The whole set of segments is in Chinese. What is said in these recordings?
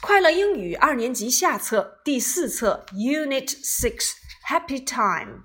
快乐英语二年级下册第四册 Unit Six Happy Time。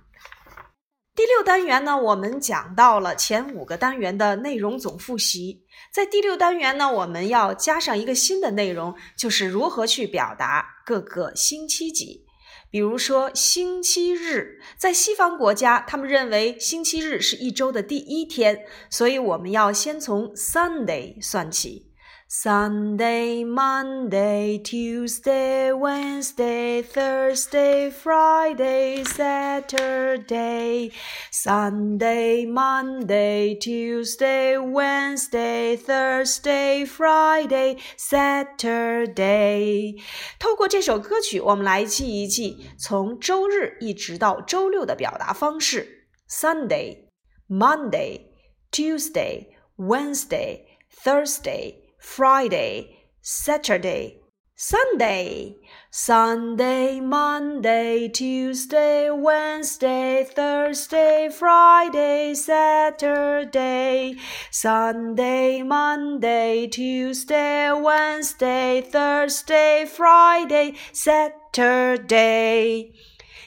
第六单元呢，我们讲到了前五个单元的内容总复习。在第六单元呢，我们要加上一个新的内容，就是如何去表达各个星期几。比如说星期日，在西方国家，他们认为星期日是一周的第一天，所以我们要先从 Sunday 算起。Sunday, Monday, Tuesday, Wednesday, Thursday, Friday, Saturday. Sunday, Monday, Tuesday, Wednesday, Thursday, Friday, Saturday。透过这首歌曲，我们来记一记从周日一直到周六的表达方式：Sunday, Monday, Tuesday, Wednesday, Thursday。 Friday, Saturday, Sunday, Sunday, Monday, Tuesday, Wednesday, Thursday, Friday, Saturday, Sunday, Monday, Tuesday, Wednesday, Thursday, Friday, Saturday.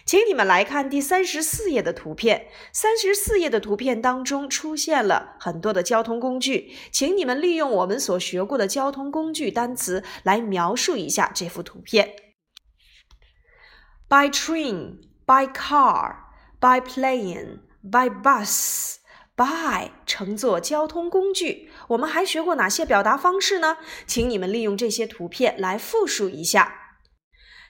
请你们来看第三十四页的图片。三十四页的图片当中出现了很多的交通工具，请你们利用我们所学过的交通工具单词来描述一下这幅图片。By train, by car, by plane, by bus, by 乘坐交通工具。我们还学过哪些表达方式呢？请你们利用这些图片来复述一下。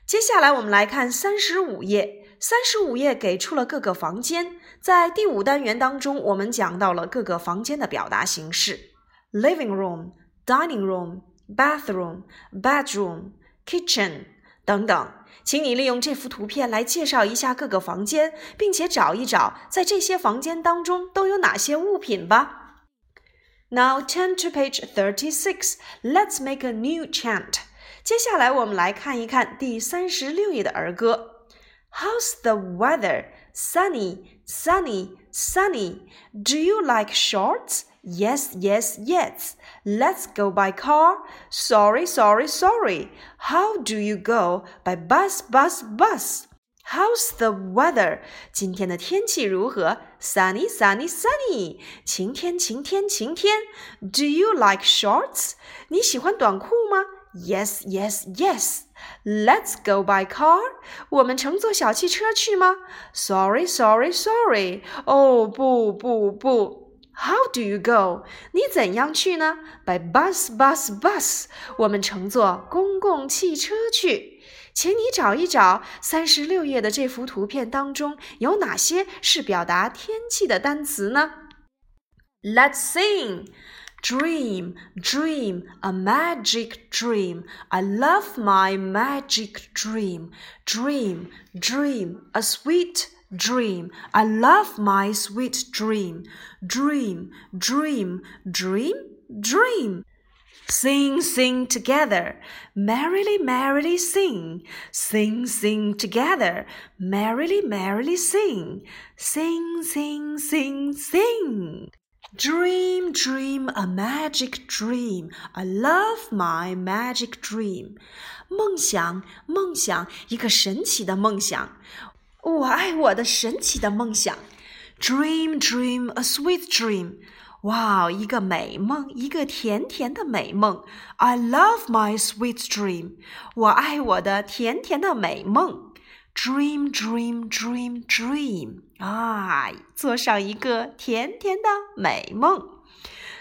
接下来我们来看三十五页。三十五页给出了各个房间，在第五单元当中，我们讲到了各个房间的表达形式：living room、dining room、bathroom、bedroom、kitchen 等等。请你利用这幅图片来介绍一下各个房间，并且找一找在这些房间当中都有哪些物品吧。Now turn to page thirty-six. Let's make a new chant. 接下来我们来看一看第三十六页的儿歌。How's the weather? Sunny, sunny, sunny. Do you like shorts? Yes, yes, yes. Let's go by car. Sorry, sorry, sorry. How do you go? By bus, bus, bus. How's the weather? 今天的天气如何？Sunny, sunny, sunny. 晴天，晴天，晴天。Do you like shorts? 你喜欢短裤吗？Yes, yes, yes. Let's go by car。我们乘坐小汽车去吗？Sorry, sorry, sorry。哦，不不不。How do you go？你怎样去呢？By bus, bus, bus。我们乘坐公共汽车去。请你找一找三十六页的这幅图片当中有哪些是表达天气的单词呢？Let's sing。Dream, dream, a magic dream. I love my magic dream. Dream, dream, a sweet dream. I love my sweet dream. Dream, dream, dream, dream. Sing, sing together, merrily, merrily sing. Sing, sing together, merrily, merrily sing. Sing, sing, sing, sing. Dream, dream a magic dream. I love my magic dream. 梦想，梦想，一个神奇的梦想。我爱我的神奇的梦想。Dream, dream a sweet dream. 哇，一个美梦，一个甜甜的美梦。I love my sweet dream. 我爱我的甜甜的美梦。 Dream, dream, dream, dream 啊，做上一个甜甜的美梦。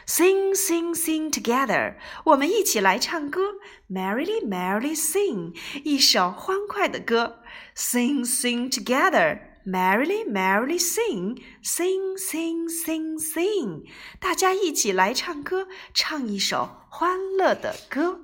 Sing, sing, sing together，我们一起来唱歌。Merrily, merrily sing，一首欢快的歌。Sing, sing together, merrily, merrily sing, sing, sing, sing, sing，大家一起来唱歌，唱一首欢乐的歌。